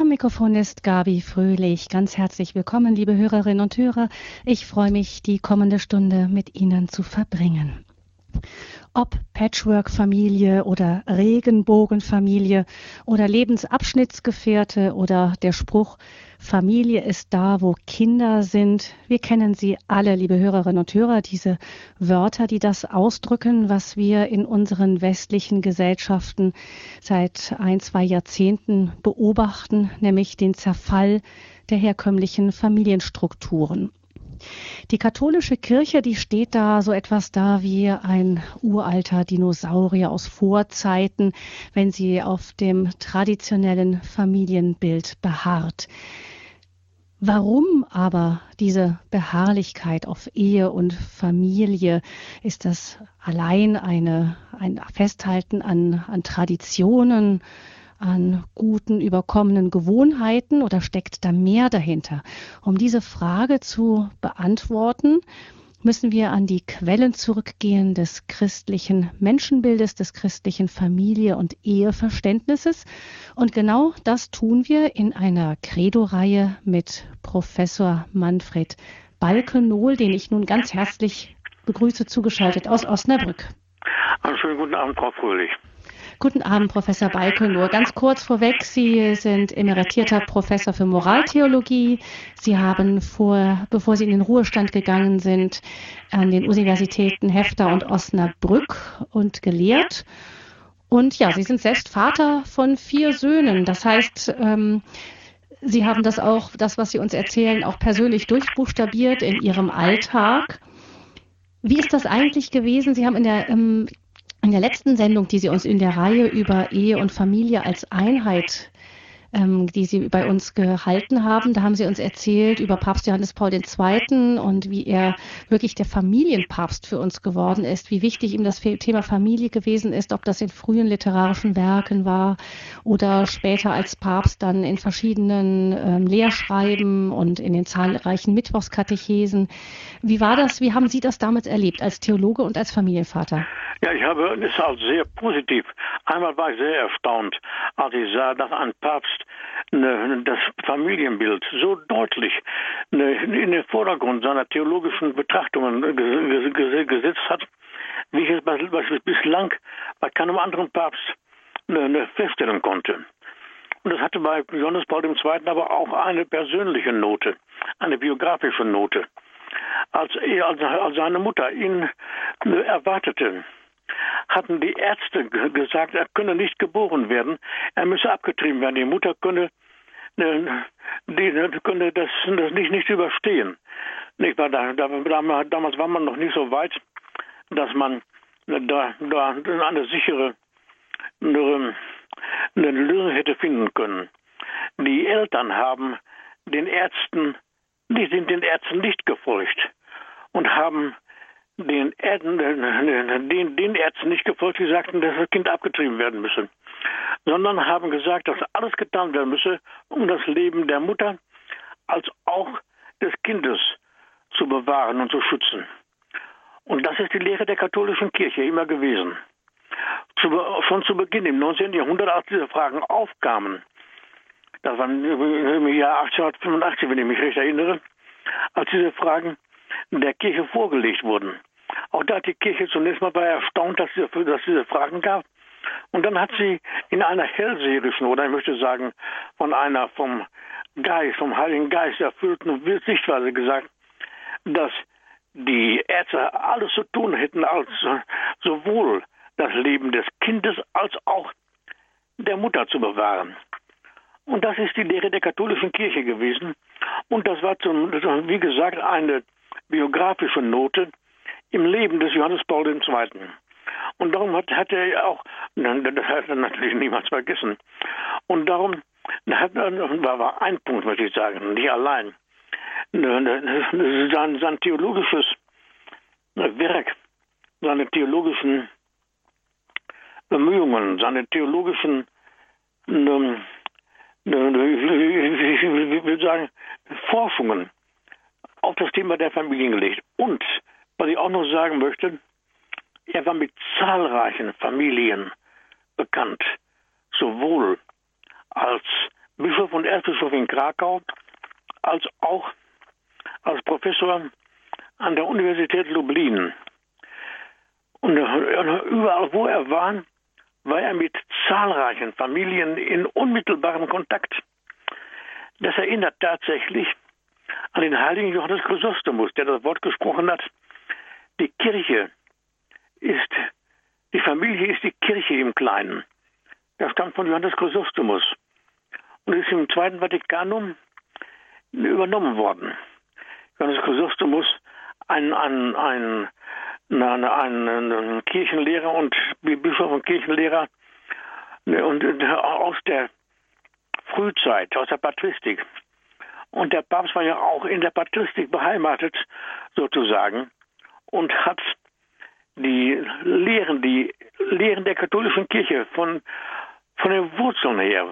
Am Mikrofon ist Gabi Fröhlich. Ganz herzlich willkommen, liebe Hörerinnen und Hörer. Ich freue mich, die kommende Stunde mit Ihnen zu verbringen. Ob Patchwork-Familie oder Regenbogenfamilie oder Lebensabschnittsgefährte oder der Spruch, Familie ist da, wo Kinder sind. Wir kennen sie alle, liebe Hörerinnen und Hörer, diese Wörter, die das ausdrücken, was wir in unseren westlichen Gesellschaften seit ein, zwei Jahrzehnten beobachten, nämlich den Zerfall der herkömmlichen Familienstrukturen. Die katholische Kirche, die steht da so etwas da wie ein uralter Dinosaurier aus Vorzeiten, wenn sie auf dem traditionellen Familienbild beharrt. Warum aber diese Beharrlichkeit auf Ehe und Familie? Ist das allein eine, ein Festhalten an, an Traditionen? An guten überkommenen Gewohnheiten oder steckt da mehr dahinter? Um diese Frage zu beantworten, müssen wir an die Quellen zurückgehen des christlichen Menschenbildes, des christlichen Familie- und Eheverständnisses. Und genau das tun wir in einer Credo-Reihe mit Professor Manfred Balkenohl, den ich nun ganz herzlich begrüße, zugeschaltet aus Osnabrück. Einen schönen guten Abend, Frau Fröhlich. Guten Abend, Professor Balke. Nur ganz kurz vorweg, Sie sind emeritierter Professor für Moraltheologie. Sie haben vor, bevor Sie in den Ruhestand gegangen sind, an den Universitäten Hefter und Osnabrück und gelehrt. Und ja, Sie sind selbst Vater von vier Söhnen. Das heißt, ähm, Sie haben das auch, das, was Sie uns erzählen, auch persönlich durchbuchstabiert in Ihrem Alltag. Wie ist das eigentlich gewesen? Sie haben in der ähm, in der letzten Sendung, die Sie uns in der Reihe über Ehe und Familie als Einheit ähm, die Sie bei uns gehalten haben. Da haben Sie uns erzählt über Papst Johannes Paul II. und wie er wirklich der Familienpapst für uns geworden ist, wie wichtig ihm das Thema Familie gewesen ist, ob das in frühen literarischen Werken war oder später als Papst dann in verschiedenen ähm, Lehrschreiben und in den zahlreichen Mittwochskatechesen. Wie war das? Wie haben Sie das damals erlebt als Theologe und als Familienvater? Ja, ich habe es als sehr positiv. Einmal war ich sehr erstaunt, als ich sah, dass ein Papst das Familienbild so deutlich ne, in den Vordergrund seiner theologischen Betrachtungen gesetzt hat, wie ich es bislang bei keinem anderen Papst ne, feststellen konnte. Und das hatte bei Johannes Paul II. aber auch eine persönliche Note, eine biografische Note. Als, er, als seine Mutter ihn erwartete, hatten die Ärzte gesagt, er könne nicht geboren werden, er müsse abgetrieben werden. Die Mutter könne, äh, die, könne das, das nicht, nicht überstehen. Nicht, da, da, damals war man noch nicht so weit, dass man da, da eine sichere eine, eine Lösung hätte finden können. Die Eltern haben den Ärzten, die sind den Ärzten nicht gefolgt und haben den, den, den Ärzten nicht gefolgt, die sagten, dass das Kind abgetrieben werden müsse, sondern haben gesagt, dass alles getan werden müsse, um das Leben der Mutter als auch des Kindes zu bewahren und zu schützen. Und das ist die Lehre der katholischen Kirche immer gewesen. Zu, schon zu Beginn im 19. Jahrhundert, als diese Fragen aufkamen, das war im Jahr 1885, wenn ich mich recht erinnere, als diese Fragen der Kirche vorgelegt wurden, auch da hat die Kirche zunächst mal erstaunt, dass es dass diese Fragen gab. Und dann hat sie in einer hellseherischen oder ich möchte sagen von einer vom Geist, vom Heiligen Geist erfüllten Sichtweise gesagt, dass die Ärzte alles zu tun hätten, als sowohl das Leben des Kindes als auch der Mutter zu bewahren. Und das ist die Lehre der katholischen Kirche gewesen. Und das war, zum, wie gesagt, eine biografische Note, im Leben des Johannes Paul II. Und darum hat, hat er auch, das hat er natürlich niemals vergessen. Und darum hat, war, war ein Punkt, möchte ich sagen, nicht allein. Sein, sein theologisches Werk, seine theologischen Bemühungen, seine theologischen, ähm, ich will sagen, Forschungen auf das Thema der Familien gelegt. Und was ich auch noch sagen möchte, er war mit zahlreichen Familien bekannt, sowohl als Bischof und Erzbischof in Krakau, als auch als Professor an der Universität Lublin. Und überall, wo er war, war er mit zahlreichen Familien in unmittelbarem Kontakt. Das erinnert tatsächlich an den heiligen Johannes Chrysostomus, der das Wort gesprochen hat. Die Kirche ist, die Familie ist die Kirche im Kleinen. Das stammt von Johannes Chrysostomus und ist im Zweiten Vatikanum übernommen worden. Johannes Chrysostomus, ein, ein, ein, ein, Kirchenlehrer und Bischof und Kirchenlehrer und aus der Frühzeit, aus der Patristik. Und der Papst war ja auch in der Patristik beheimatet, sozusagen, und hat die Lehren, die Lehren der katholischen Kirche von, von den Wurzeln her,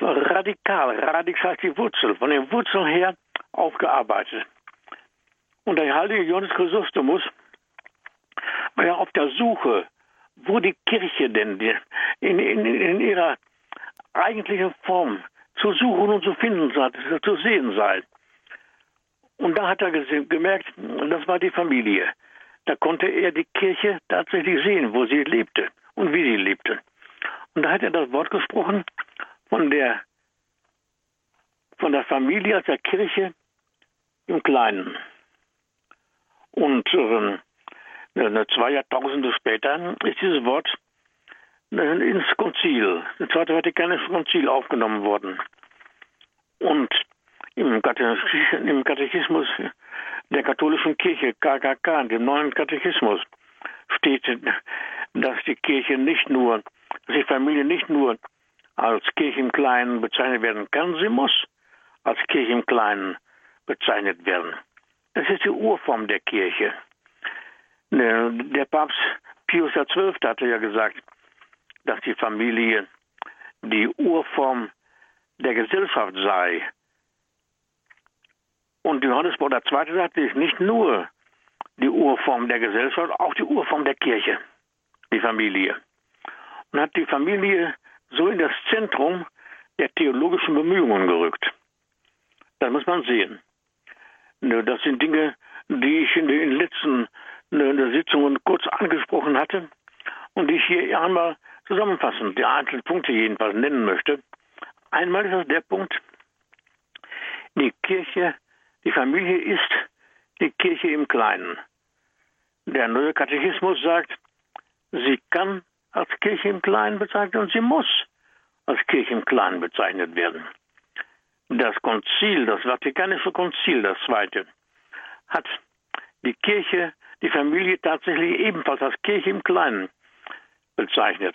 radikal, radikal die Wurzel, von den Wurzeln her aufgearbeitet. Und der heilige Johannes Chrysostomus war ja auf der Suche, wo die Kirche denn in, in, in ihrer eigentlichen Form zu suchen und zu finden sei, zu sehen sei. Und da hat er gemerkt, das war die Familie. Da konnte er die Kirche tatsächlich sehen, wo sie lebte und wie sie lebte. Und da hat er das Wort gesprochen von der, von der Familie als der Kirche im Kleinen. Und äh, zwei Jahrtausende später ist dieses Wort ins Konzil, das Zweite Vatikanische Konzil aufgenommen worden. Und im, Katechismus der katholischen Kirche, KKK, dem neuen Katechismus, steht, dass die Kirche nicht nur, dass die Familie nicht nur als Kirche im Kleinen bezeichnet werden kann, sie muss als Kirche im Kleinen bezeichnet werden. Das ist die Urform der Kirche. Der Papst Pius XII. hatte ja gesagt, dass die Familie die Urform der Gesellschaft sei. Und Johannes Paul II. sagte, ist nicht nur die Urform der Gesellschaft, auch die Urform der Kirche, die Familie. Und hat die Familie so in das Zentrum der theologischen Bemühungen gerückt. Das muss man sehen. Das sind Dinge, die ich in den letzten Sitzungen kurz angesprochen hatte und die ich hier einmal zusammenfassend, die einzelnen Punkte jedenfalls nennen möchte. Einmal ist das der Punkt, die Kirche, die Familie ist die Kirche im Kleinen. Der neue Katechismus sagt, sie kann als Kirche im Kleinen bezeichnet und sie muss als Kirche im Kleinen bezeichnet werden. Das Konzil, das Vatikanische Konzil, das zweite, hat die Kirche, die Familie tatsächlich ebenfalls als Kirche im Kleinen bezeichnet.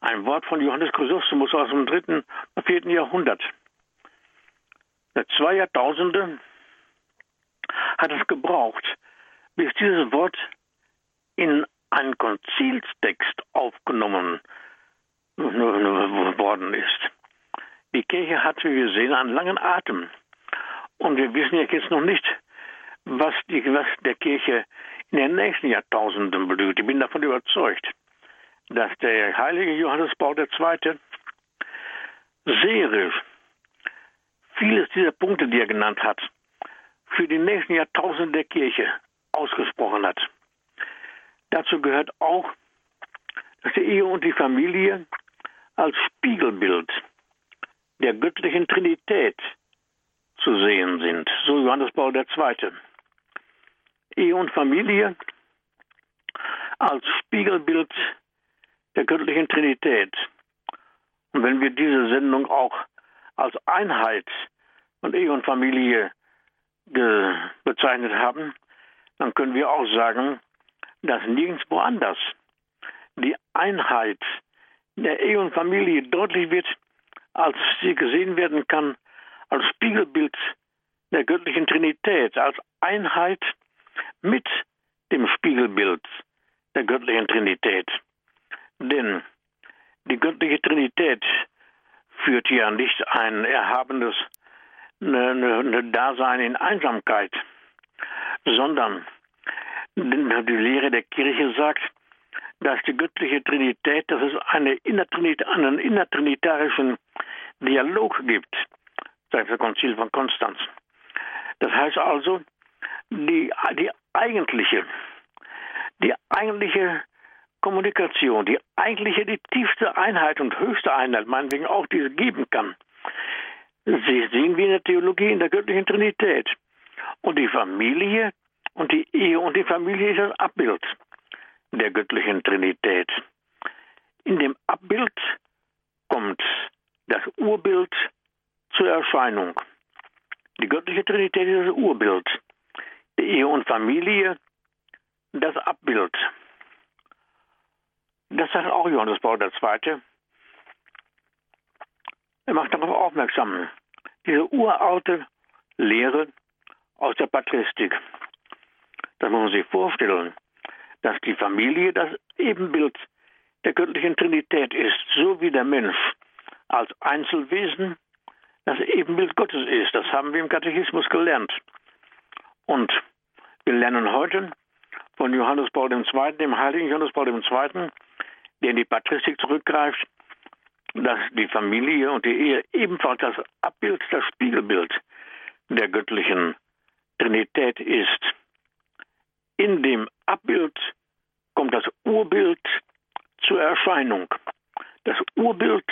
Ein Wort von Johannes Chrysostomus aus dem dritten und vierten Jahrhundert. Zwei Jahrtausende hat es gebraucht, bis dieses Wort in einen Konzilstext aufgenommen worden ist. Die Kirche hat, wie wir sehen, einen langen Atem. Und wir wissen ja jetzt noch nicht, was, die, was der Kirche in den nächsten Jahrtausenden blüht. Ich bin davon überzeugt dass der heilige Johannes Paul II. sehr vieles dieser Punkte, die er genannt hat, für die nächsten Jahrtausende der Kirche ausgesprochen hat. Dazu gehört auch, dass die Ehe und die Familie als Spiegelbild der göttlichen Trinität zu sehen sind, so Johannes Paul II. Ehe und Familie als Spiegelbild der göttlichen Trinität. Und wenn wir diese Sendung auch als Einheit von Ehe und Familie bezeichnet haben, dann können wir auch sagen, dass nirgendwo anders die Einheit der Ehe und Familie deutlich wird, als sie gesehen werden kann als Spiegelbild der göttlichen Trinität, als Einheit mit dem Spiegelbild der göttlichen Trinität. Denn die göttliche Trinität führt ja nicht ein erhabenes ne, ne, ne Dasein in Einsamkeit, sondern die Lehre der Kirche sagt, dass die göttliche Trinität, dass es eine innertrinit einen innertrinitarischen Dialog gibt, seit dem Konzil von Konstanz. Das heißt also, die, die eigentliche, die eigentliche Kommunikation, die eigentliche, die tiefste Einheit und höchste Einheit, meinetwegen auch diese geben kann. Sie sehen wir in der Theologie in der göttlichen Trinität. Und die Familie und die Ehe und die Familie ist das Abbild der göttlichen Trinität. In dem Abbild kommt das Urbild zur Erscheinung. Die göttliche Trinität ist das Urbild. Die Ehe und Familie das Abbild. Das sagt auch Johannes Paul II. Er macht darauf aufmerksam. Diese uralte Lehre aus der Patristik. Das muss man sich vorstellen, dass die Familie das Ebenbild der göttlichen Trinität ist, so wie der Mensch als Einzelwesen das Ebenbild Gottes ist. Das haben wir im Katechismus gelernt. Und wir lernen heute von Johannes Paul II., dem heiligen Johannes Paul II., der in die Patristik zurückgreift, dass die Familie und die Ehe ebenfalls das Abbild, das Spiegelbild der göttlichen Trinität ist. In dem Abbild kommt das Urbild zur Erscheinung. Das Urbild,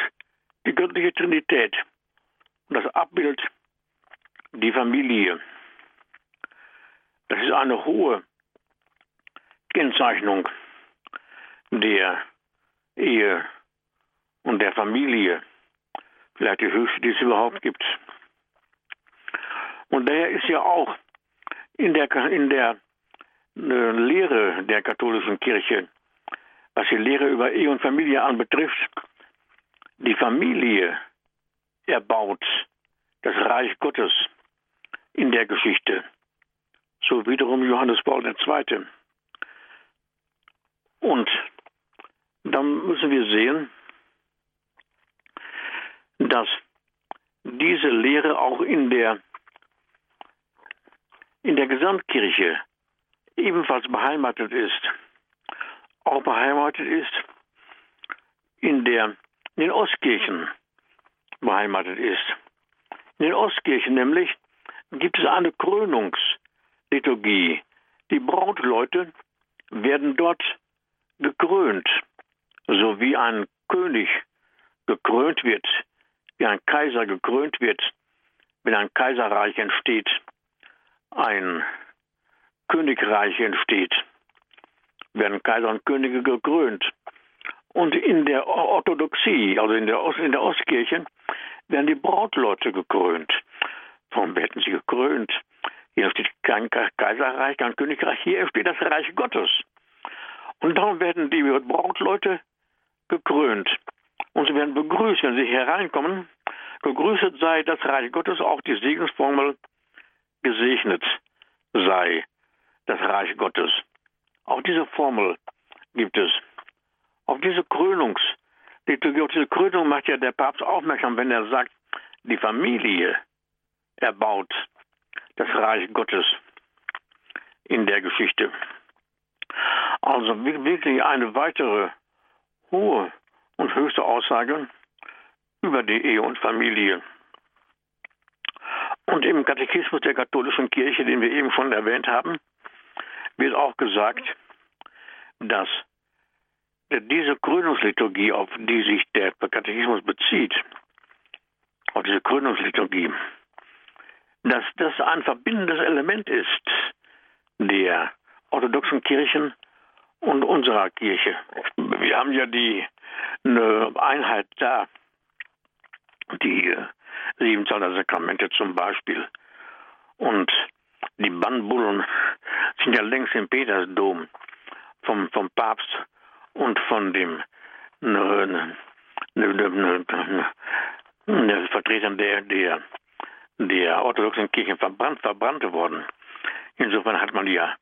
die göttliche Trinität. Und das Abbild, die Familie. Das ist eine hohe Kennzeichnung der Ehe und der Familie. Vielleicht die höchste, die es überhaupt gibt. Und daher ist ja auch in der, in der äh, Lehre der katholischen Kirche, was die Lehre über Ehe und Familie anbetrifft, die Familie erbaut das Reich Gottes in der Geschichte. So wiederum Johannes Paul II. Und dann müssen wir sehen, dass diese Lehre auch in der, in der Gesamtkirche ebenfalls beheimatet ist. Auch beheimatet ist in, der, in den Ostkirchen beheimatet ist. In den Ostkirchen nämlich gibt es eine Krönungsliturgie. Die Brautleute werden dort gekrönt, so wie ein König gekrönt wird, wie ein Kaiser gekrönt wird, wenn ein Kaiserreich entsteht, ein Königreich entsteht, werden Kaiser und Könige gekrönt. Und in der Orthodoxie, also in der, Ost, in der Ostkirche, werden die Brautleute gekrönt. Warum werden sie gekrönt? Hier steht kein Kaiserreich, kein Königreich, hier steht das Reich Gottes. Und darum werden die Brautleute gekrönt. Und sie werden begrüßt, wenn sie hereinkommen. Gegrüßet sei das Reich Gottes, auch die Segensformel gesegnet sei das Reich Gottes. Auch diese Formel gibt es. Auf diese Krönungsliturgie, auf diese Krönung macht ja der Papst aufmerksam, wenn er sagt, die Familie erbaut das Reich Gottes in der Geschichte. Also wirklich eine weitere hohe und höchste Aussage über die Ehe und Familie. Und im Katechismus der katholischen Kirche, den wir eben schon erwähnt haben, wird auch gesagt, dass diese Krönungsliturgie, auf die sich der Katechismus bezieht, auf diese Krönungsliturgie, dass das ein verbindendes Element ist der orthodoxen Kirchen und unserer Kirche. Wir haben ja die eine Einheit da, die äh, Sakramente zum Beispiel. Und die Bannbullen sind ja längst im Petersdom vom, vom Papst und von dem ne, ne, ne, ne Vertretern der, der, der orthodoxen Kirchen verbrannt, verbrannt worden. Insofern hat man ja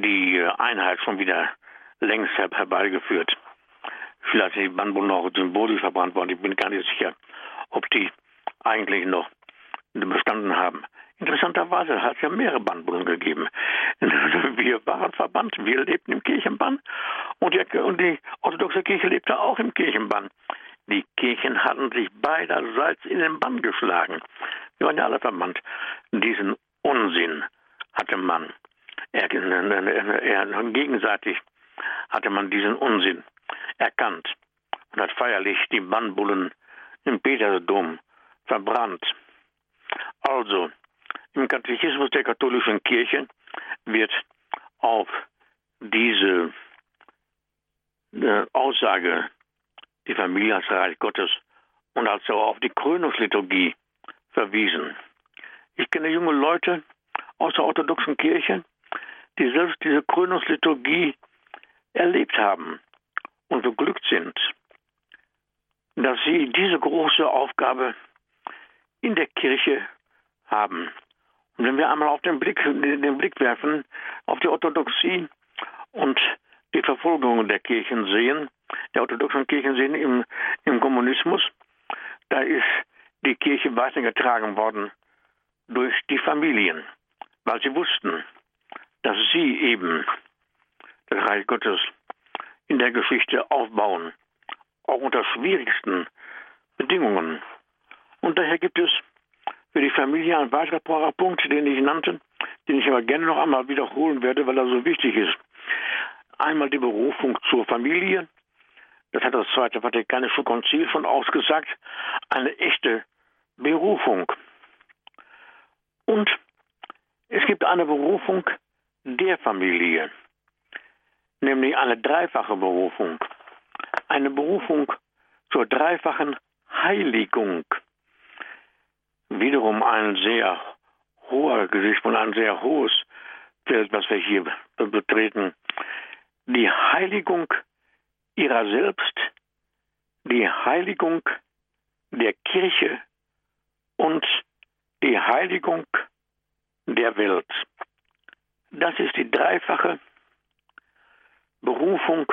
die Einheit schon wieder längst herbeigeführt. Vielleicht sind die Bannbullen noch symbolisch verbrannt worden. Ich bin gar nicht sicher, ob die eigentlich noch bestanden haben. Interessanterweise hat es ja mehrere Bannbullen gegeben. Wir waren verbannt, wir lebten im Kirchenbann und die, und die orthodoxe Kirche lebte auch im Kirchenbann. Die Kirchen hatten sich beiderseits in den Bann geschlagen. Wir waren ja alle verwandt. Diesen Unsinn hatte man. Gegenseitig hatte man diesen Unsinn erkannt und hat feierlich die Bannbullen im Petersdom verbrannt. Also, im Katechismus der katholischen Kirche wird auf diese äh, Aussage, die Familie als Reich Gottes und also auf die Krönungsliturgie verwiesen. Ich kenne junge Leute aus der orthodoxen Kirche, die selbst diese Krönungsliturgie erlebt haben und beglückt sind, dass sie diese große Aufgabe in der Kirche haben. Und wenn wir einmal auf den Blick, den Blick werfen auf die Orthodoxie und die Verfolgungen der Kirchen sehen, der orthodoxen Kirchen sehen im, im Kommunismus, da ist die Kirche weitergetragen worden durch die Familien, weil sie wussten, dass sie eben das Reich Gottes in der Geschichte aufbauen, auch unter schwierigsten Bedingungen. Und daher gibt es für die Familie ein weiterer Punkt, den ich nannte, den ich aber gerne noch einmal wiederholen werde, weil er so wichtig ist. Einmal die Berufung zur Familie, das hat das Zweite Vatikanische Konzil schon ausgesagt, eine echte Berufung. Und es gibt eine Berufung der Familie, nämlich eine dreifache Berufung. Eine Berufung zur dreifachen Heiligung wiederum ein sehr hoher Gesichtspunkt, ein sehr hohes Feld, was wir hier betreten. Die Heiligung ihrer selbst, die Heiligung der Kirche und die Heiligung der Welt. Das ist die dreifache Berufung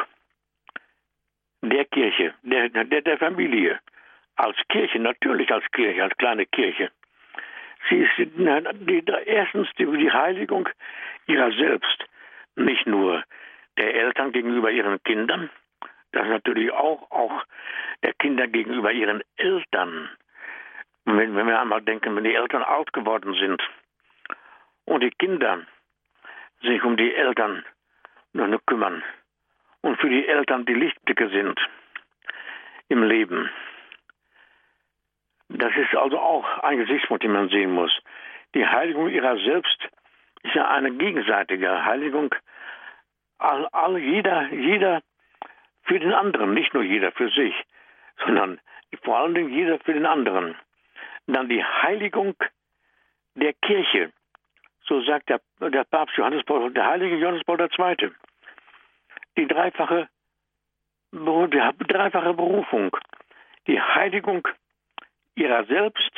der Kirche, der, der, der Familie als Kirche, natürlich als Kirche, als kleine Kirche. Sie ist die, die, erstens die, die Heiligung ihrer selbst, nicht nur der Eltern gegenüber ihren Kindern, das natürlich auch, auch der Kinder gegenüber ihren Eltern. Wenn, wenn wir einmal denken, wenn die Eltern alt geworden sind und die Kinder sich um die Eltern kümmern und für die Eltern die Lichtblicke sind im Leben, das ist also auch ein Gesichtspunkt, den man sehen muss. Die Heiligung ihrer selbst ist ja eine gegenseitige Heiligung. All, all, jeder, jeder für den anderen, nicht nur jeder für sich, sondern vor allen Dingen jeder für den anderen. Dann die Heiligung der Kirche, so sagt der, der Papst Johannes Paul, der heilige Johannes Paul II. Die dreifache, die dreifache Berufung, die Heiligung ihrer selbst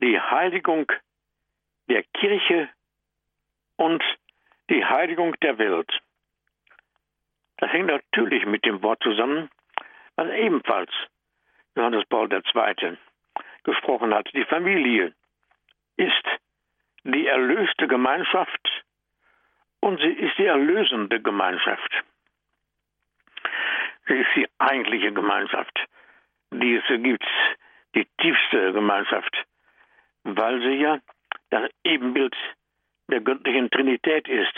die Heiligung der Kirche und die Heiligung der Welt. Das hängt natürlich mit dem Wort zusammen, was ebenfalls Johannes Paul II. gesprochen hat. Die Familie ist die erlöste Gemeinschaft und sie ist die erlösende Gemeinschaft. Sie ist die eigentliche Gemeinschaft, die es gibt die tiefste Gemeinschaft, weil sie ja das Ebenbild der göttlichen Trinität ist.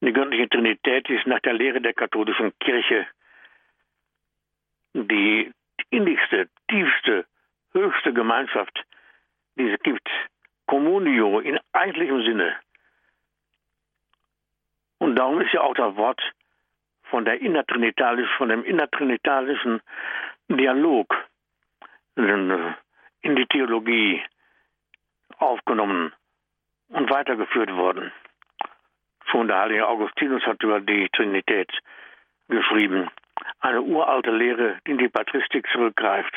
Die göttliche Trinität ist nach der Lehre der katholischen Kirche die innigste, tiefste, höchste Gemeinschaft, die es gibt. Communio in eigentlichem Sinne. Und darum ist ja auch das Wort von der innertrinitalischen, von dem innertrinitalischen Dialog in die Theologie aufgenommen und weitergeführt worden. Schon der heilige Augustinus hat über die Trinität geschrieben. Eine uralte Lehre, die in die Patristik zurückgreift.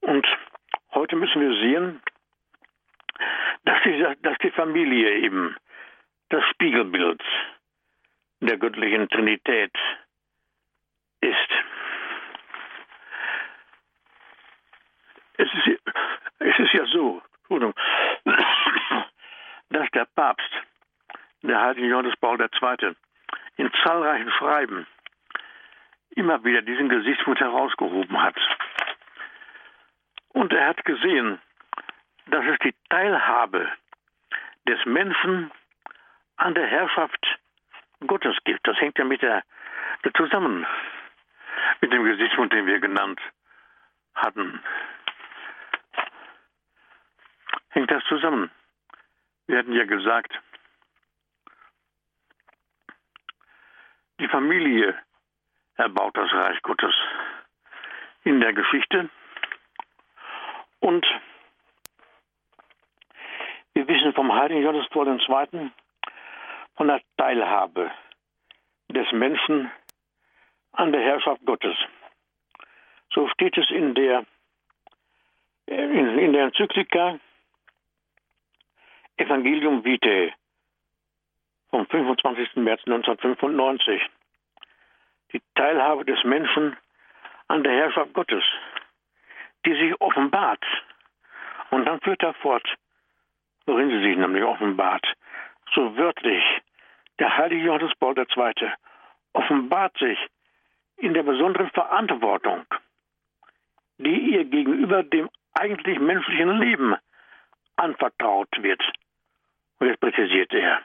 Und heute müssen wir sehen, dass die, dass die Familie eben das Spiegelbild der göttlichen Trinität ist. Es ist, es ist ja so, dass der Papst, der heilige Johannes Paul II., in zahlreichen Schreiben immer wieder diesen Gesichtspunkt herausgehoben hat. Und er hat gesehen, dass es die Teilhabe des Menschen an der Herrschaft Gottes gibt. Das hängt ja mit der, zusammen mit dem Gesichtspunkt, den wir genannt hatten. Hängt das zusammen? Wir hatten ja gesagt, die Familie erbaut das Reich Gottes in der Geschichte und wir wissen vom heiligen Johannes Paul II. von der Teilhabe des Menschen an der Herrschaft Gottes. So steht es in der, in, in der Enzyklika Evangelium Vitae vom 25. März 1995. Die Teilhabe des Menschen an der Herrschaft Gottes, die sich offenbart. Und dann führt er fort, worin sie sich nämlich offenbart. So wörtlich, der heilige Johannes Paul II. offenbart sich in der besonderen Verantwortung, die ihr gegenüber dem eigentlich menschlichen Leben anvertraut wird. Und jetzt präzisiert er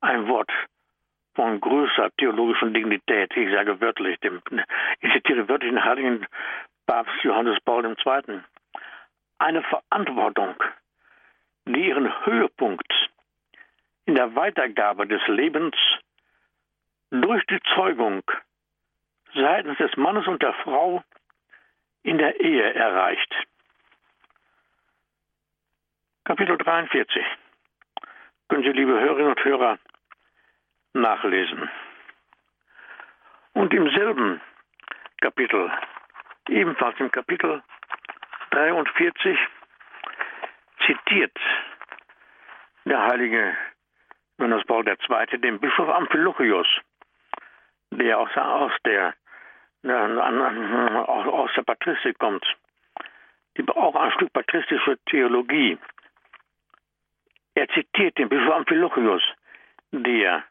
ein Wort von größer theologischer Dignität. Ich sage wörtlich, dem, ich zitiere wörtlich den heiligen Papst Johannes Paul II. Eine Verantwortung, die ihren Höhepunkt in der Weitergabe des Lebens durch die Zeugung seitens des Mannes und der Frau in der Ehe erreicht. Kapitel 43. Können Sie, liebe Hörerinnen und Hörer, nachlesen. Und im selben Kapitel, ebenfalls im Kapitel 43, zitiert der heilige Johannes Paul II. den Bischof Amphilochios, der aus, aus der aus der Patristik kommt, die auch ein Stück patristische Theologie. Er zitiert den Bischof Amphilochios, der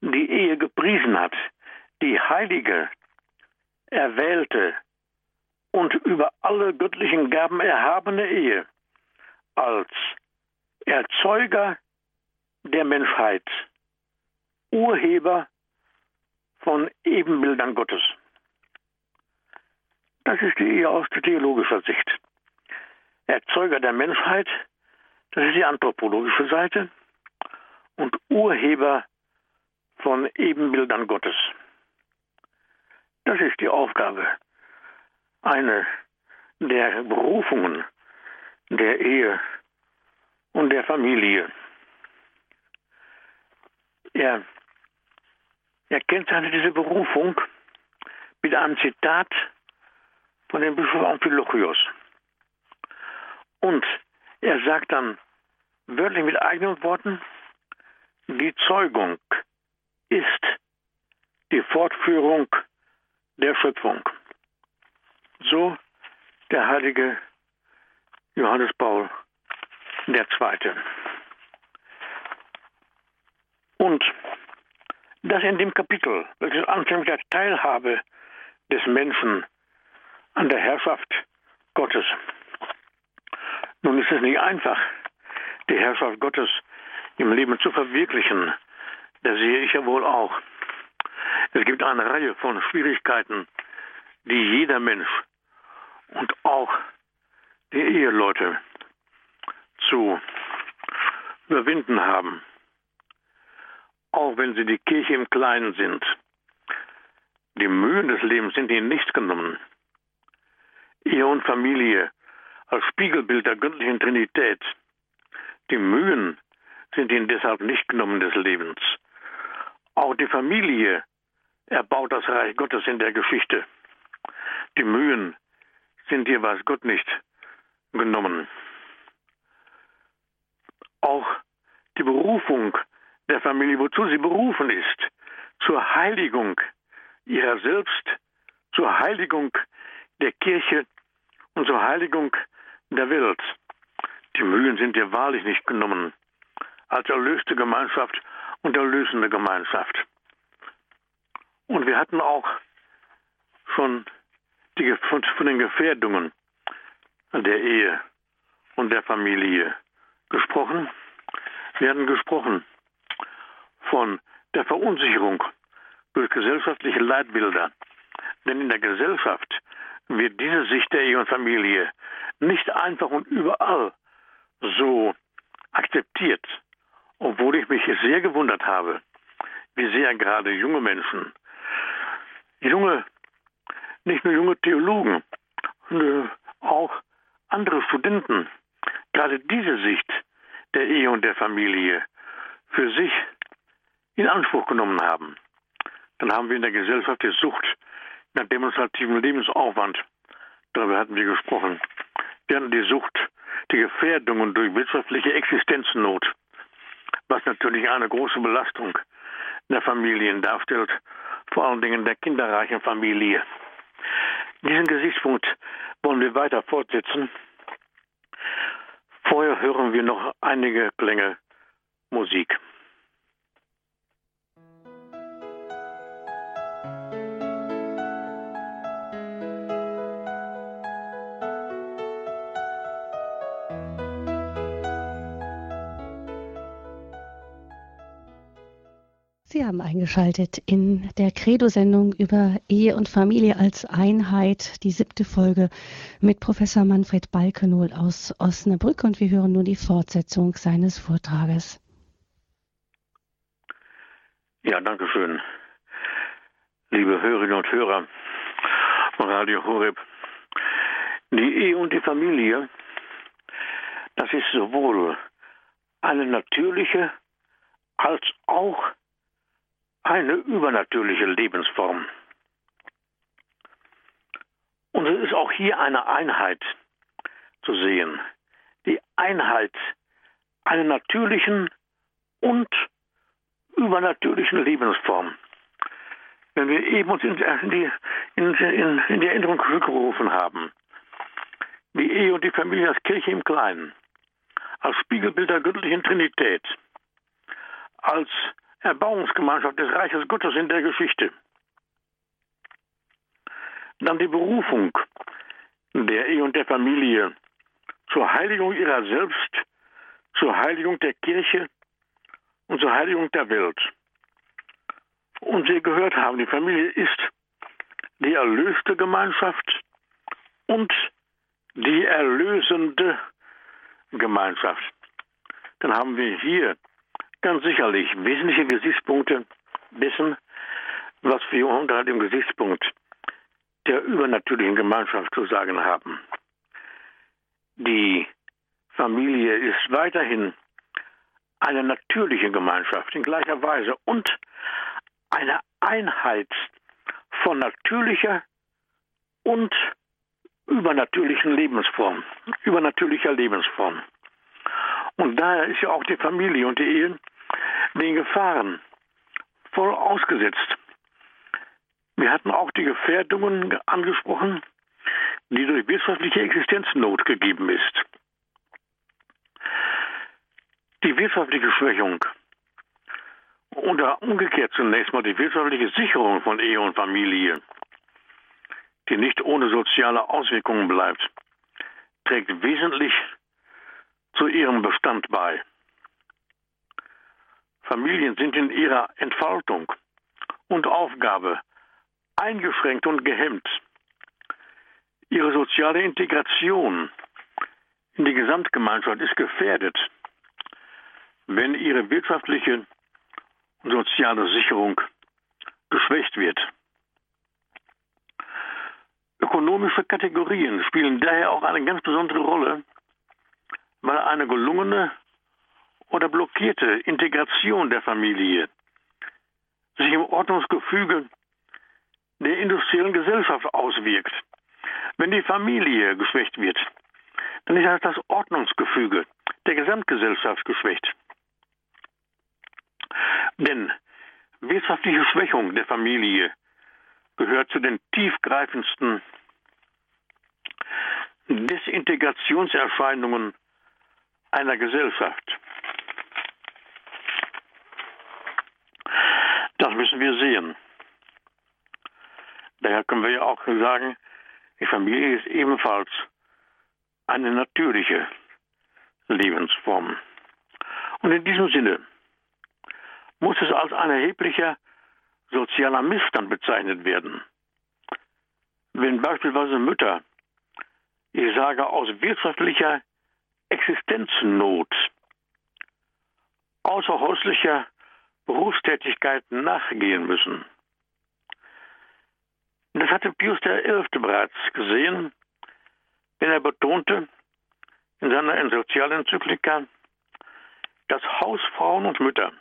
die Ehe gepriesen hat, die heilige, erwählte und über alle göttlichen Gaben erhabene Ehe als Erzeuger der Menschheit, Urheber von Ebenbildern Gottes. Das ist die Ehe aus theologischer Sicht. Erzeuger der Menschheit, das ist die anthropologische Seite, und Urheber von Ebenbildern Gottes. Das ist die Aufgabe, eine der Berufungen der Ehe und der Familie. Er, er kennzeichnet diese Berufung mit einem Zitat von dem Bischof Amphilochios. Und er sagt dann wörtlich mit eigenen Worten, die Zeugung ist die Fortführung der Schöpfung. So der heilige Johannes Paul II. Und das in dem Kapitel, welches anfängt der Teilhabe des Menschen an der Herrschaft Gottes. Nun ist es nicht einfach, die Herrschaft Gottes im Leben zu verwirklichen. Das sehe ich ja wohl auch. Es gibt eine Reihe von Schwierigkeiten, die jeder Mensch und auch die Eheleute zu überwinden haben. Auch wenn sie die Kirche im Kleinen sind. Die Mühen des Lebens sind ihnen nicht genommen. Ehe und Familie als Spiegelbild der göttlichen Trinität. Die Mühen sind ihnen deshalb nicht genommen des Lebens. Auch die Familie erbaut das Reich Gottes in der Geschichte. Die Mühen sind ihr, was Gott nicht genommen. Auch die Berufung der Familie, wozu sie berufen ist, zur Heiligung ihrer selbst, zur Heiligung der Kirche und zur Heiligung der Welt. Die Mühen sind ihr wahrlich nicht genommen als erlöste Gemeinschaft und erlösende Gemeinschaft. Und wir hatten auch schon die, von, von den Gefährdungen der Ehe und der Familie gesprochen. Hatten gesprochen von der Verunsicherung durch gesellschaftliche Leitbilder. Denn in der Gesellschaft wird diese Sicht der Ehe und Familie nicht einfach und überall so akzeptiert, obwohl ich mich sehr gewundert habe, wie sehr gerade junge Menschen, junge, nicht nur junge Theologen, auch andere Studenten, gerade diese Sicht der Ehe und der Familie für sich in Anspruch genommen haben. Dann haben wir in der Gesellschaft die Sucht nach demonstrativem Lebensaufwand. Darüber hatten wir gesprochen. Wir die Sucht, die Gefährdungen durch wirtschaftliche Existenznot, was natürlich eine große Belastung der Familien darstellt, vor allen Dingen der kinderreichen Familie. Diesen Gesichtspunkt wollen wir weiter fortsetzen. Vorher hören wir noch einige Klänge Musik. Sie haben eingeschaltet in der Credo-Sendung über Ehe und Familie als Einheit, die siebte Folge mit Professor Manfred Balkenohl aus Osnabrück und wir hören nun die Fortsetzung seines Vortrages. Ja, danke schön. Liebe Hörerinnen und Hörer von Radio Horeb. Die Ehe und die Familie, das ist sowohl eine natürliche als auch eine übernatürliche Lebensform. Und es ist auch hier eine Einheit zu sehen. Die Einheit einer natürlichen und übernatürlichen Lebensform. Wenn wir eben uns in die, in, in, in die Erinnerung zurückgerufen haben, die Ehe und die Familie als Kirche im Kleinen, als Spiegelbild der göttlichen Trinität, als Erbauungsgemeinschaft des Reiches Gottes in der Geschichte. Dann die Berufung der Ehe und der Familie zur Heiligung ihrer selbst, zur Heiligung der Kirche und zur Heiligung der Welt. Und Sie gehört haben, die Familie ist die erlöste Gemeinschaft und die erlösende Gemeinschaft. Dann haben wir hier Ganz sicherlich wesentliche Gesichtspunkte dessen, was wir unter dem Gesichtspunkt der übernatürlichen Gemeinschaft zu sagen haben. Die Familie ist weiterhin eine natürliche Gemeinschaft in gleicher Weise und eine Einheit von natürlicher und übernatürlichen Lebensform, übernatürlicher Lebensform. Und daher ist ja auch die Familie und die Ehe den Gefahren voll ausgesetzt. Wir hatten auch die Gefährdungen angesprochen, die durch wirtschaftliche Existenznot gegeben ist. Die wirtschaftliche Schwächung oder umgekehrt zunächst mal die wirtschaftliche Sicherung von Ehe und Familie, die nicht ohne soziale Auswirkungen bleibt, trägt wesentlich zu ihrem Bestand bei. Familien sind in ihrer Entfaltung und Aufgabe eingeschränkt und gehemmt. Ihre soziale Integration in die Gesamtgemeinschaft ist gefährdet, wenn ihre wirtschaftliche und soziale Sicherung geschwächt wird. Ökonomische Kategorien spielen daher auch eine ganz besondere Rolle weil eine gelungene oder blockierte Integration der Familie sich im Ordnungsgefüge der industriellen Gesellschaft auswirkt. Wenn die Familie geschwächt wird, dann ist das Ordnungsgefüge der Gesamtgesellschaft geschwächt. Denn wirtschaftliche Schwächung der Familie gehört zu den tiefgreifendsten Desintegrationserscheinungen einer Gesellschaft. Das müssen wir sehen. Daher können wir ja auch sagen, die Familie ist ebenfalls eine natürliche Lebensform. Und in diesem Sinne muss es als ein erheblicher sozialer Missstand bezeichnet werden. Wenn beispielsweise Mütter, ich sage aus wirtschaftlicher Existenznot, außerhäuslicher Berufstätigkeiten nachgehen müssen. Das hatte Pius XI. bereits gesehen, wenn er betonte in seiner Sozialenzyklika, dass Hausfrauen und Mütter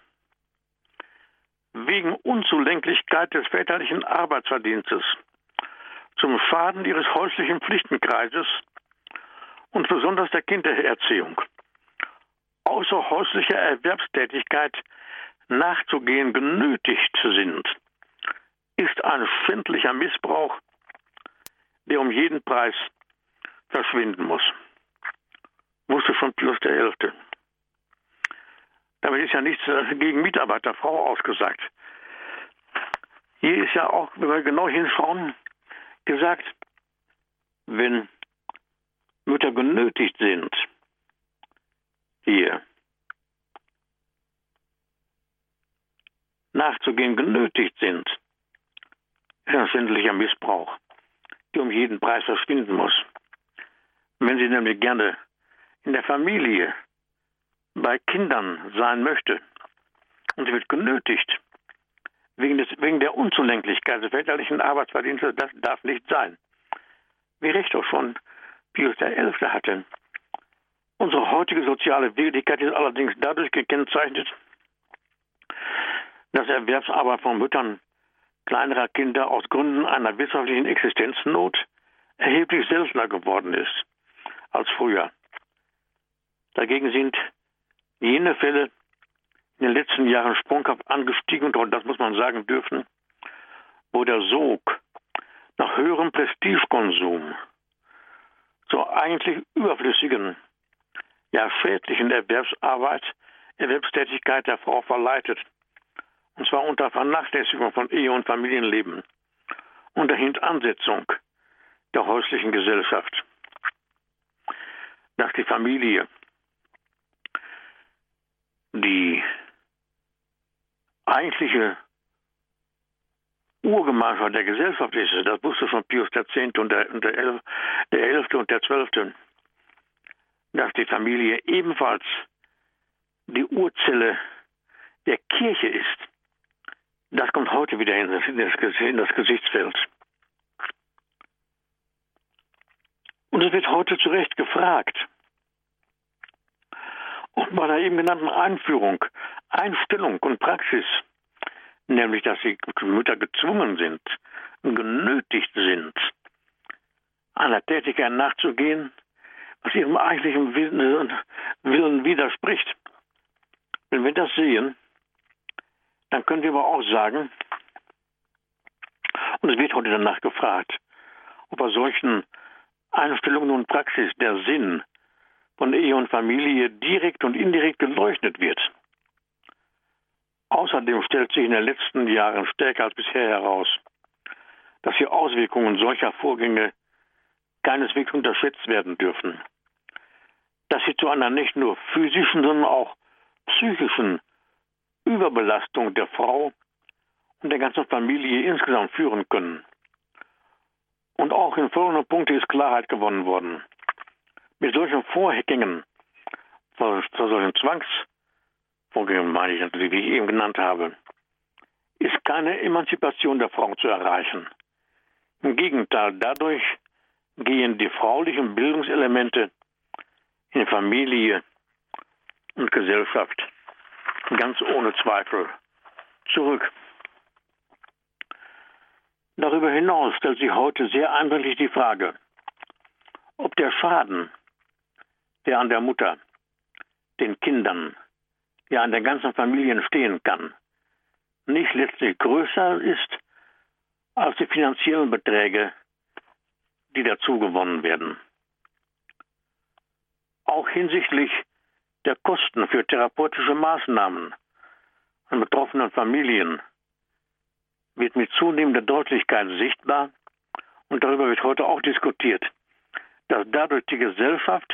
wegen Unzulänglichkeit des väterlichen Arbeitsverdienstes zum Schaden ihres häuslichen Pflichtenkreises und besonders der Kindererziehung außerhäuslicher Erwerbstätigkeit nachzugehen genötigt sind, ist ein schändlicher Missbrauch, der um jeden Preis verschwinden muss. Wusste schon Pius XI. Damit ist ja nichts gegen Mitarbeiterfrau ausgesagt. Hier ist ja auch, wenn wir genau hinschauen, gesagt, wenn Mütter genötigt sind, hier nachzugehen genötigt sind, ist ein schändlicher Missbrauch, der um jeden Preis verschwinden muss. Wenn sie nämlich gerne in der Familie bei Kindern sein möchte und sie wird genötigt, wegen, des, wegen der Unzulänglichkeit des väterlichen Arbeitsverdienstes, das darf nicht sein. Wie recht auch schon Pius XI. hatte. Unsere heutige soziale Wirklichkeit ist allerdings dadurch gekennzeichnet, Erwerbsarbeit von Müttern kleinerer Kinder aus Gründen einer wirtschaftlichen Existenznot erheblich seltener geworden ist als früher. Dagegen sind jene Fälle in den letzten Jahren sprunghaft angestiegen und das muss man sagen dürfen, wo der Sog nach höherem Prestigekonsum zur eigentlich überflüssigen, ja schädlichen Erwerbsarbeit, Erwerbstätigkeit der Frau verleitet. Und zwar unter Vernachlässigung von Ehe und Familienleben, unter Hintansetzung der häuslichen Gesellschaft. Dass die Familie die eigentliche Urgemeinschaft der Gesellschaft ist. Das wusste schon Pius X. und der, und der, Elf, der Elfte und der Zwölfte, dass die Familie ebenfalls die Urzelle der Kirche ist. Das kommt heute wieder in das, in das, Gesichtsfeld. Und es wird heute zu Recht gefragt, und bei der eben genannten Einführung, Einstellung und Praxis, nämlich dass die Mütter gezwungen sind, genötigt sind, einer Tätigkeit nachzugehen, was ihrem eigentlichen Willen widerspricht. Wenn wir das sehen, dann können wir aber auch sagen, und es wird heute danach gefragt, ob bei solchen Einstellungen und Praxis der Sinn von Ehe und Familie direkt und indirekt geleuchtet wird. Außerdem stellt sich in den letzten Jahren stärker als bisher heraus, dass die Auswirkungen solcher Vorgänge keineswegs unterschätzt werden dürfen. Dass sie zu einer nicht nur physischen, sondern auch psychischen Überbelastung der Frau und der ganzen Familie insgesamt führen können. Und auch in folgenden Punkten ist Klarheit gewonnen worden mit solchen Vorgängen, vor, solchen Zwangsvorgängen meine ich natürlich, wie ich eben genannt habe, ist keine Emanzipation der Frau zu erreichen. Im Gegenteil, dadurch gehen die fraulichen Bildungselemente in Familie und Gesellschaft ganz ohne Zweifel zurück. Darüber hinaus stellt sich heute sehr eindringlich die Frage, ob der Schaden, der an der Mutter, den Kindern, ja an der ganzen Familie entstehen kann, nicht letztlich größer ist als die finanziellen Beträge, die dazu gewonnen werden. Auch hinsichtlich der Kosten für therapeutische Maßnahmen an betroffenen Familien wird mit zunehmender Deutlichkeit sichtbar, und darüber wird heute auch diskutiert, dass dadurch die Gesellschaft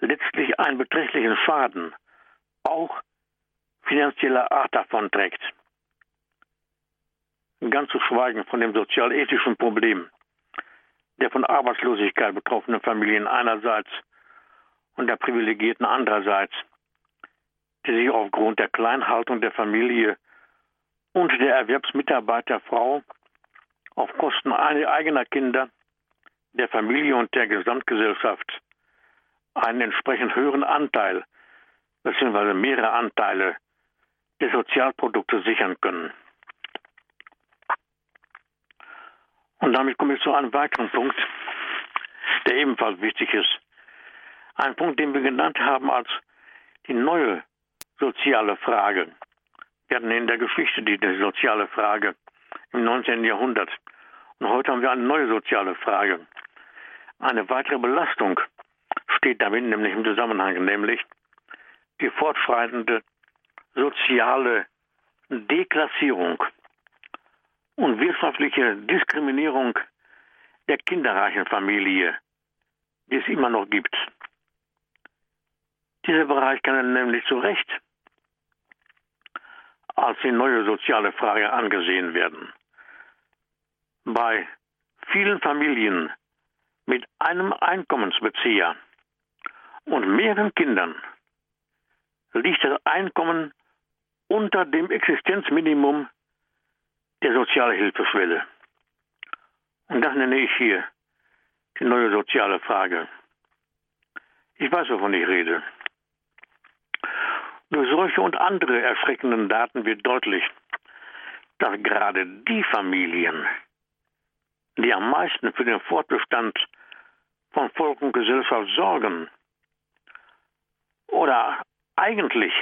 letztlich einen beträchtlichen Schaden, auch finanzieller Art davonträgt. Ganz zu schweigen von dem sozial-ethischen Problem der von Arbeitslosigkeit betroffenen Familien einerseits und der Privilegierten andererseits, die sich aufgrund der Kleinhaltung der Familie und der Erwerbsmitarbeit der Frau auf Kosten eigener Kinder, der Familie und der Gesamtgesellschaft einen entsprechend höheren Anteil bzw. mehrere Anteile des Sozialproduktes sichern können. Und damit komme ich zu einem weiteren Punkt, der ebenfalls wichtig ist. Ein Punkt, den wir genannt haben als die neue soziale Frage. Wir hatten in der Geschichte die, die soziale Frage im 19. Jahrhundert. Und heute haben wir eine neue soziale Frage. Eine weitere Belastung steht damit nämlich im Zusammenhang, nämlich die fortschreitende soziale Deklassierung und wirtschaftliche Diskriminierung der kinderreichen Familie, die es immer noch gibt. Dieser Bereich kann nämlich zu Recht als die neue soziale Frage angesehen werden. Bei vielen Familien mit einem Einkommensbezieher und mehreren Kindern liegt das Einkommen unter dem Existenzminimum der Sozialhilfeschwelle. Und das nenne ich hier die neue soziale Frage. Ich weiß, wovon ich rede. Durch solche und andere erschreckenden Daten wird deutlich, dass gerade die Familien, die am meisten für den Fortbestand von Volk und Gesellschaft sorgen oder eigentlich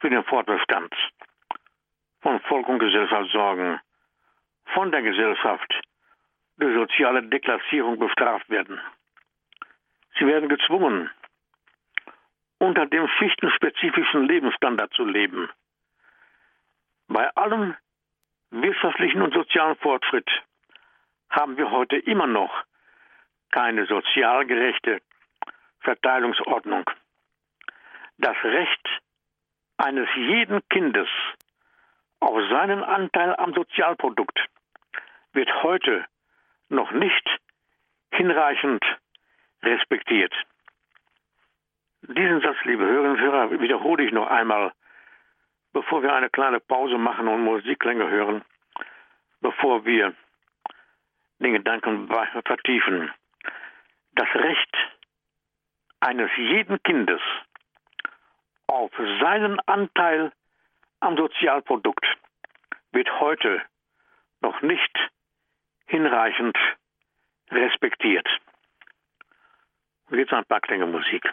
für den Fortbestand von Volk und Gesellschaft sorgen, von der Gesellschaft durch soziale Deklassierung bestraft werden. Sie werden gezwungen, unter dem schichtenspezifischen Lebensstandard zu leben. Bei allem wirtschaftlichen und sozialen Fortschritt haben wir heute immer noch keine sozial gerechte Verteilungsordnung. Das Recht eines jeden Kindes auf seinen Anteil am Sozialprodukt wird heute noch nicht hinreichend respektiert. Diesen Satz, liebe Hörerinnen und Hörer, wiederhole ich noch einmal, bevor wir eine kleine Pause machen und Musikklänge hören, bevor wir den Gedanken vertiefen. Das Recht eines jeden Kindes auf seinen Anteil am Sozialprodukt wird heute noch nicht hinreichend respektiert. Und jetzt ein paar Klänge Musik.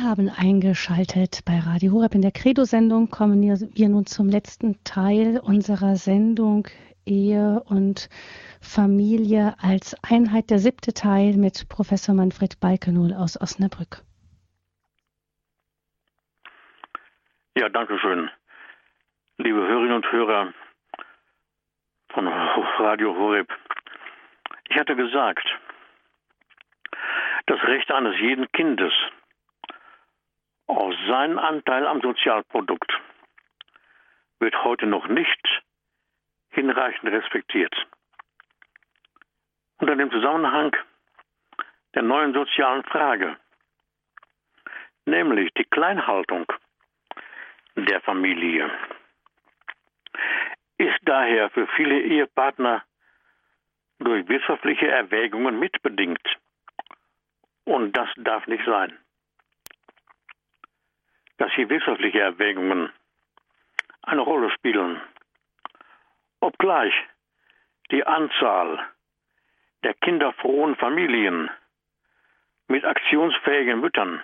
Sie haben eingeschaltet bei Radio Horeb. In der Credo-Sendung kommen wir nun zum letzten Teil unserer Sendung Ehe und Familie als Einheit. Der siebte Teil mit Professor Manfred Balkenohl aus Osnabrück. Ja, danke schön. Liebe Hörerinnen und Hörer von Radio Horeb. Ich hatte gesagt, das Recht eines jeden Kindes auf seinen Anteil am Sozialprodukt wird heute noch nicht hinreichend respektiert. Unter dem Zusammenhang der neuen sozialen Frage, nämlich die Kleinhaltung der Familie, ist daher für viele Ehepartner durch wirtschaftliche Erwägungen mitbedingt. Und das darf nicht sein dass hier wirtschaftliche Erwägungen eine Rolle spielen. Obgleich die Anzahl der kinderfrohen Familien mit aktionsfähigen Müttern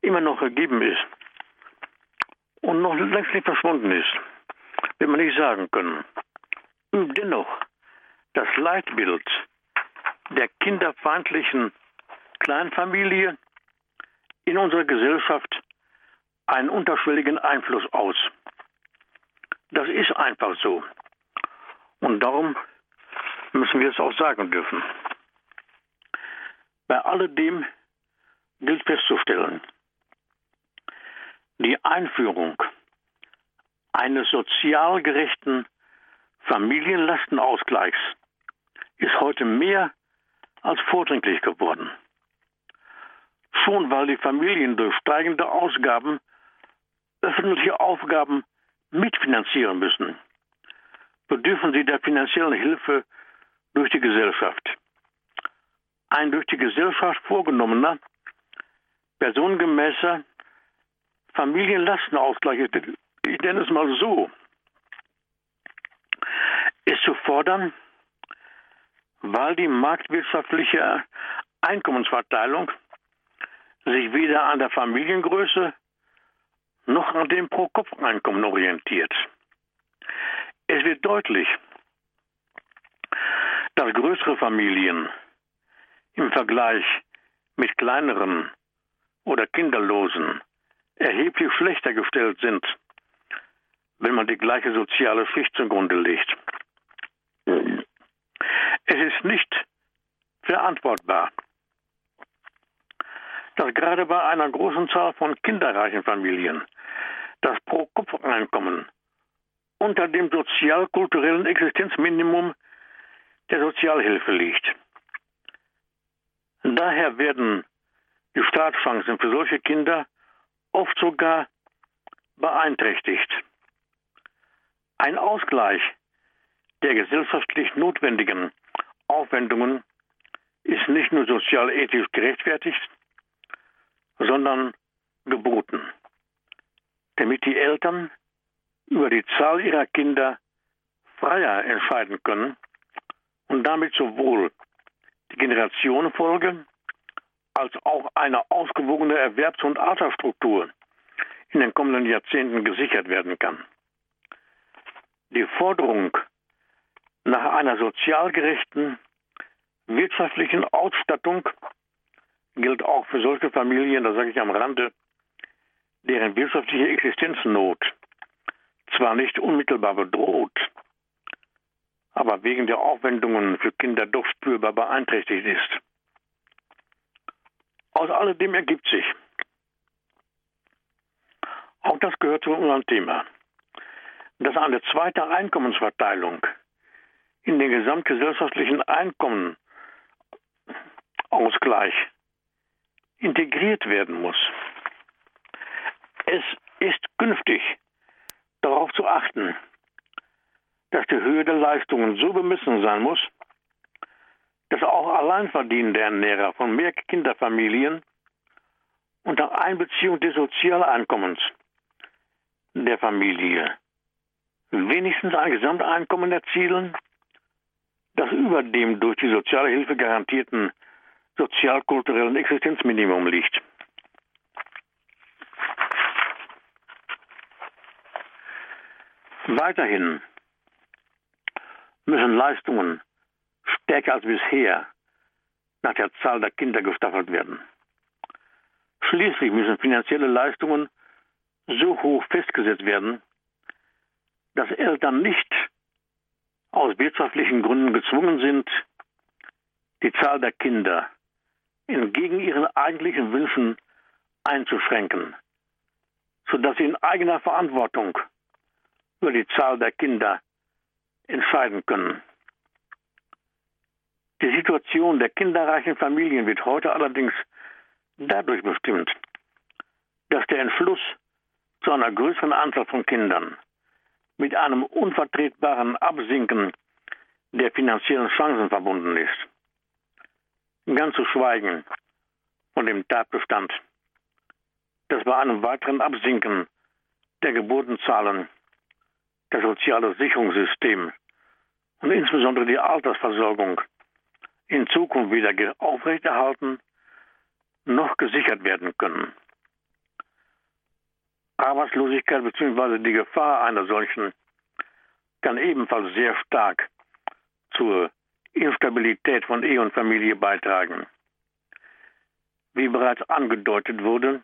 immer noch gegeben ist und noch längst nicht verschwunden ist, will man nicht sagen können. Dennoch, das Leitbild der kinderfeindlichen Kleinfamilie in unserer Gesellschaft einen unterschwelligen Einfluss aus. Das ist einfach so. Und darum müssen wir es auch sagen dürfen. Bei alledem gilt festzustellen, die Einführung eines sozial gerechten Familienlastenausgleichs ist heute mehr als vordringlich geworden. Schon weil die Familien durch steigende Ausgaben öffentliche Aufgaben mitfinanzieren müssen, bedürfen sie der finanziellen Hilfe durch die Gesellschaft. Ein durch die Gesellschaft vorgenommener, personengemäßer Familienlastenausgleich, ich nenne es mal so, ist zu fordern, weil die marktwirtschaftliche Einkommensverteilung sich weder an der Familiengröße noch an dem Pro-Kopf-Einkommen orientiert. Es wird deutlich, dass größere Familien im Vergleich mit kleineren oder kinderlosen erheblich schlechter gestellt sind, wenn man die gleiche soziale Schicht zugrunde legt. Es ist nicht verantwortbar, dass gerade bei einer großen Zahl von kinderreichen Familien das Pro-Kopf-Einkommen unter dem sozial-kulturellen Existenzminimum der Sozialhilfe liegt. Daher werden die Startchancen für solche Kinder oft sogar beeinträchtigt. Ein Ausgleich der gesellschaftlich notwendigen Aufwendungen ist nicht nur sozial-ethisch gerechtfertigt, sondern geboten, damit die Eltern über die Zahl ihrer Kinder freier entscheiden können und damit sowohl die Generationenfolge als auch eine ausgewogene Erwerbs- und Altersstruktur in den kommenden Jahrzehnten gesichert werden kann. Die Forderung nach einer sozial gerechten wirtschaftlichen Ausstattung gilt auch für solche Familien, da sage ich am Rande, deren wirtschaftliche Existenznot zwar nicht unmittelbar bedroht, aber wegen der Aufwendungen für Kinder doch spürbar beeinträchtigt ist. Aus alledem ergibt sich, auch das gehört zu unserem Thema, dass eine zweite Einkommensverteilung in den gesamtgesellschaftlichen Einkommenausgleich integriert werden muss. Es ist künftig darauf zu achten, dass die Höhe der Leistungen so bemessen sein muss, dass auch alleinverdienende Ernährer von mehr Kinderfamilien unter Einbeziehung des Sozialeinkommens der Familie wenigstens ein Gesamteinkommen erzielen, das über dem durch die soziale Hilfe garantierten sozialkulturellen Existenzminimum liegt. Weiterhin müssen Leistungen stärker als bisher nach der Zahl der Kinder gestaffelt werden. Schließlich müssen finanzielle Leistungen so hoch festgesetzt werden, dass Eltern nicht aus wirtschaftlichen Gründen gezwungen sind, die Zahl der Kinder entgegen ihren eigentlichen Wünschen einzuschränken, sodass sie in eigener Verantwortung über die Zahl der Kinder entscheiden können. Die Situation der kinderreichen Familien wird heute allerdings dadurch bestimmt, dass der Entschluss zu einer größeren Anzahl von Kindern mit einem unvertretbaren Absinken der finanziellen Chancen verbunden ist. Ganz zu schweigen von dem Tatbestand, dass bei einem weiteren Absinken der Geburtenzahlen das soziale Sicherungssystem und insbesondere die Altersversorgung in Zukunft weder aufrechterhalten noch gesichert werden können. Arbeitslosigkeit bzw. die Gefahr einer solchen kann ebenfalls sehr stark zur Instabilität von Ehe und Familie beitragen. Wie bereits angedeutet wurde,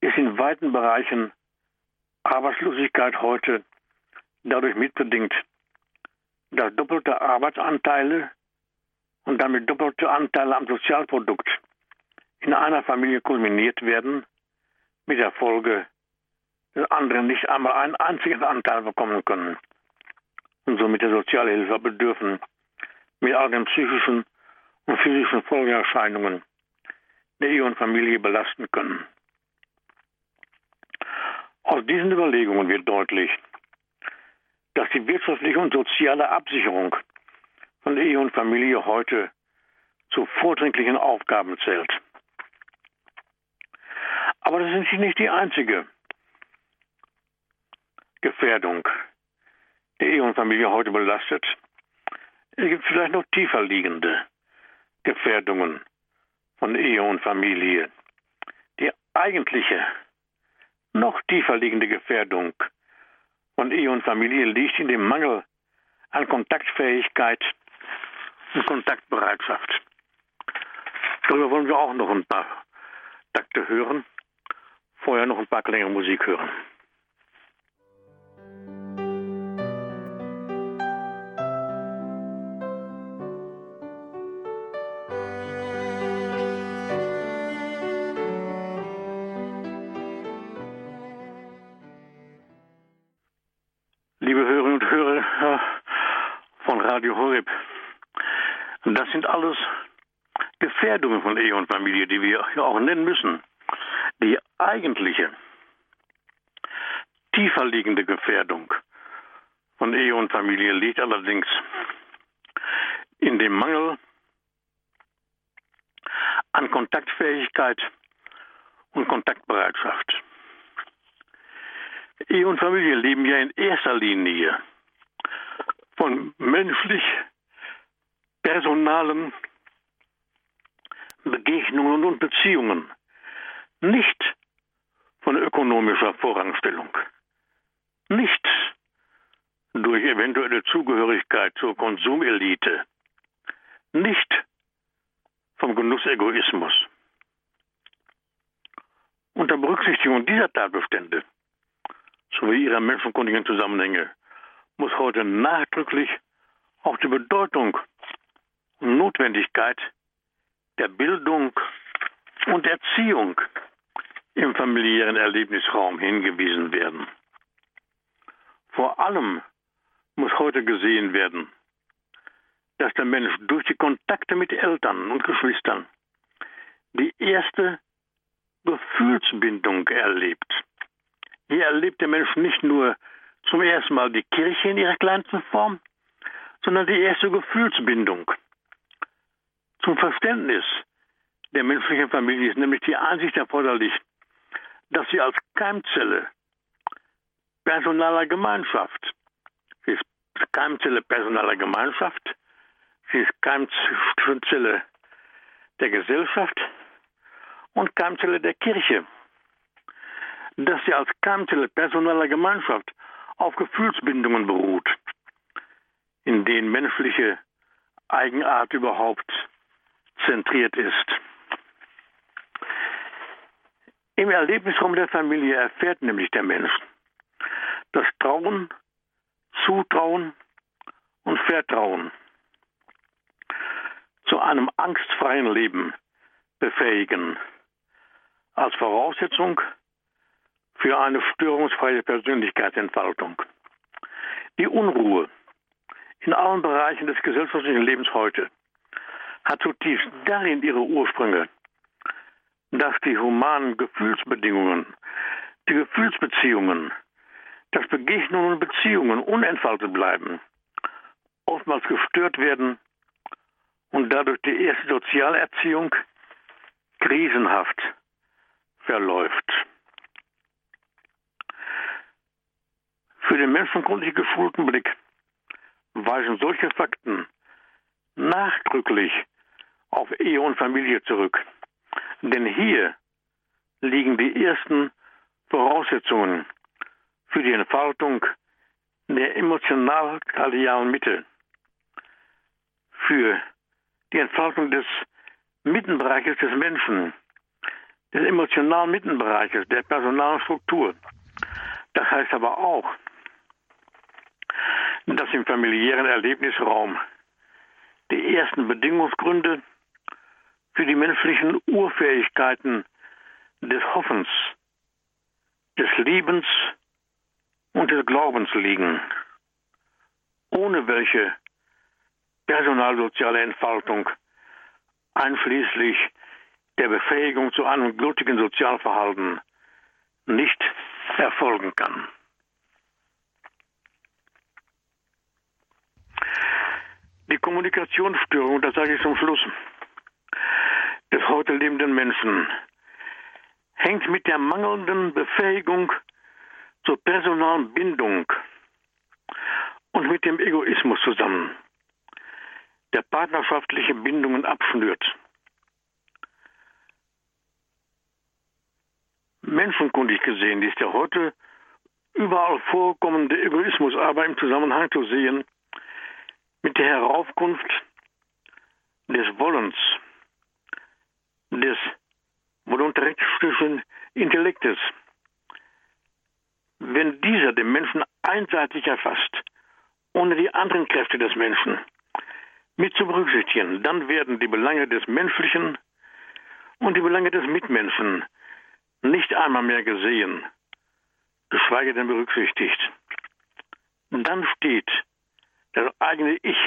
ist in weiten Bereichen Arbeitslosigkeit heute dadurch mitbedingt, dass doppelte Arbeitsanteile und damit doppelte Anteile am Sozialprodukt in einer Familie kulminiert werden, mit der Folge, dass andere nicht einmal einen einzigen Anteil bekommen können und somit der Sozialhilfe bedürfen, mit all den psychischen und physischen Folgeerscheinungen der Ehe und Familie belasten können. Aus diesen Überlegungen wird deutlich, dass die wirtschaftliche und soziale Absicherung von Ehe und Familie heute zu vordringlichen Aufgaben zählt. Aber das ist nicht die einzige Gefährdung, die Ehe und Familie heute belastet. Es gibt vielleicht noch tiefer liegende Gefährdungen von Ehe und Familie. Die eigentliche, noch tiefer liegende Gefährdung von Ehe und Familie liegt in dem Mangel an Kontaktfähigkeit und Kontaktbereitschaft. Darüber wollen wir auch noch ein paar Takte hören vorher noch ein paar kleinere Musik hören. Sind alles Gefährdungen von Ehe und Familie, die wir auch nennen müssen. Die eigentliche, tiefer liegende Gefährdung von Ehe und Familie liegt allerdings in dem Mangel an Kontaktfähigkeit und Kontaktbereitschaft. Ehe und Familie leben ja in erster Linie von menschlich personalen Begegnungen und Beziehungen nicht von ökonomischer Vorrangstellung, nicht durch eventuelle Zugehörigkeit zur Konsumelite, nicht vom Genussegoismus. Unter Berücksichtigung dieser Tatbestände sowie ihrer menschenkundigen Zusammenhänge muss heute nachdrücklich auch die Bedeutung Notwendigkeit der Bildung und Erziehung im familiären Erlebnisraum hingewiesen werden. Vor allem muss heute gesehen werden, dass der Mensch durch die Kontakte mit Eltern und Geschwistern die erste Gefühlsbindung erlebt. Hier erlebt der Mensch nicht nur zum ersten Mal die Kirche in ihrer kleinsten Form, sondern die erste Gefühlsbindung zum Verständnis der menschlichen Familie ist nämlich die Ansicht erforderlich, dass sie als Keimzelle personaler Gemeinschaft, sie ist Keimzelle personaler Gemeinschaft, sie ist Keimzelle der Gesellschaft und Keimzelle der Kirche, dass sie als Keimzelle personaler Gemeinschaft auf Gefühlsbindungen beruht, in denen menschliche Eigenart überhaupt zentriert ist. Im Erlebnisraum der Familie erfährt nämlich der Mensch das Trauen, Zutrauen und Vertrauen zu einem angstfreien Leben befähigen, als Voraussetzung für eine störungsfreie Persönlichkeitsentfaltung. Die Unruhe in allen Bereichen des gesellschaftlichen Lebens heute hat zutiefst darin ihre Ursprünge, dass die humanen Gefühlsbedingungen, die Gefühlsbeziehungen, dass Begegnungen und Beziehungen unentfaltet bleiben, oftmals gestört werden und dadurch die erste Sozialerziehung krisenhaft verläuft. Für den menschengrundlich geschulten Blick weisen solche Fakten nachdrücklich auf Ehe und Familie zurück. Denn hier liegen die ersten Voraussetzungen für die Entfaltung der emotional-kardialen Mitte, für die Entfaltung des Mittenbereiches des Menschen, des emotionalen Mittenbereiches, der personalen Struktur. Das heißt aber auch, dass im familiären Erlebnisraum die ersten Bedingungsgründe für die menschlichen Urfähigkeiten des Hoffens, des Liebens und des Glaubens liegen, ohne welche personalsoziale Entfaltung einschließlich der Befähigung zu einem gültigen Sozialverhalten nicht erfolgen kann. Die Kommunikationsstörung, das sage ich zum Schluss, des heute lebenden Menschen hängt mit der mangelnden Befähigung zur personalen Bindung und mit dem Egoismus zusammen, der partnerschaftliche Bindungen abschnürt. Menschenkundig gesehen ist der heute überall vorkommende Egoismus aber im Zusammenhang zu sehen mit der Heraufkunft des Wollens, des voluntaristischen Intellektes. Wenn dieser den Menschen einseitig erfasst, ohne die anderen Kräfte des Menschen mit zu berücksichtigen, dann werden die Belange des Menschlichen und die Belange des Mitmenschen nicht einmal mehr gesehen, geschweige denn berücksichtigt. Dann steht das eigene Ich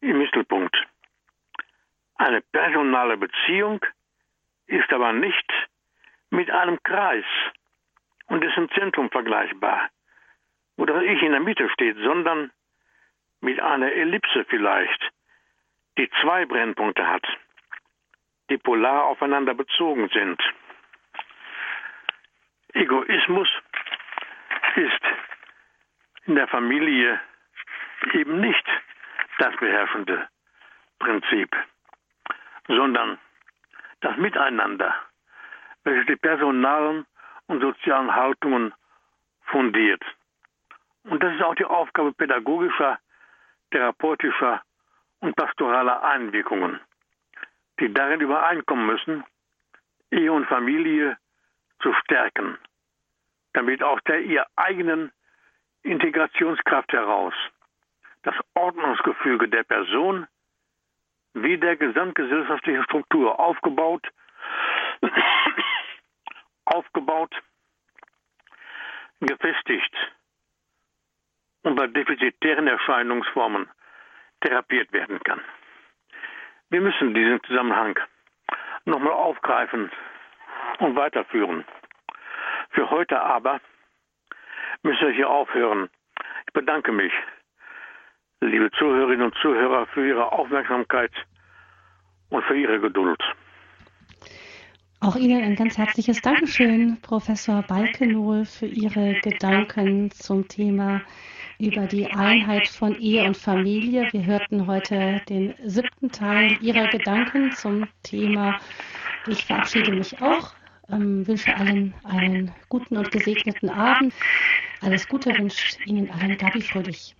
im Mittelpunkt. Eine personale Beziehung ist aber nicht mit einem Kreis und dessen Zentrum vergleichbar, wo das Ich in der Mitte steht, sondern mit einer Ellipse vielleicht, die zwei Brennpunkte hat, die polar aufeinander bezogen sind. Egoismus ist in der Familie eben nicht das beherrschende Prinzip, sondern das Miteinander, welches die personalen und sozialen Haltungen fundiert. Und das ist auch die Aufgabe pädagogischer, therapeutischer und pastoraler Einwirkungen, die darin übereinkommen müssen, Ehe und Familie zu stärken, damit aus der ihr eigenen Integrationskraft heraus das Ordnungsgefüge der Person wie der gesamtgesellschaftliche Struktur aufgebaut, aufgebaut, gefestigt und bei defizitären Erscheinungsformen therapiert werden kann. Wir müssen diesen Zusammenhang nochmal aufgreifen und weiterführen. Für heute aber müssen wir hier aufhören. Ich bedanke mich, liebe Zuhörerinnen und Zuhörer, für Ihre Aufmerksamkeit und für Ihre Geduld. Auch Ihnen ein ganz herzliches Dankeschön, Professor Balkenohl, für Ihre Gedanken zum Thema über die Einheit von Ehe und Familie. Wir hörten heute den siebten Teil Ihrer Gedanken zum Thema. Ich verabschiede mich auch ähm, wünsche allen einen guten und gesegneten Abend. Alles Gute wünscht Ihnen allen Gabi Fröhlich.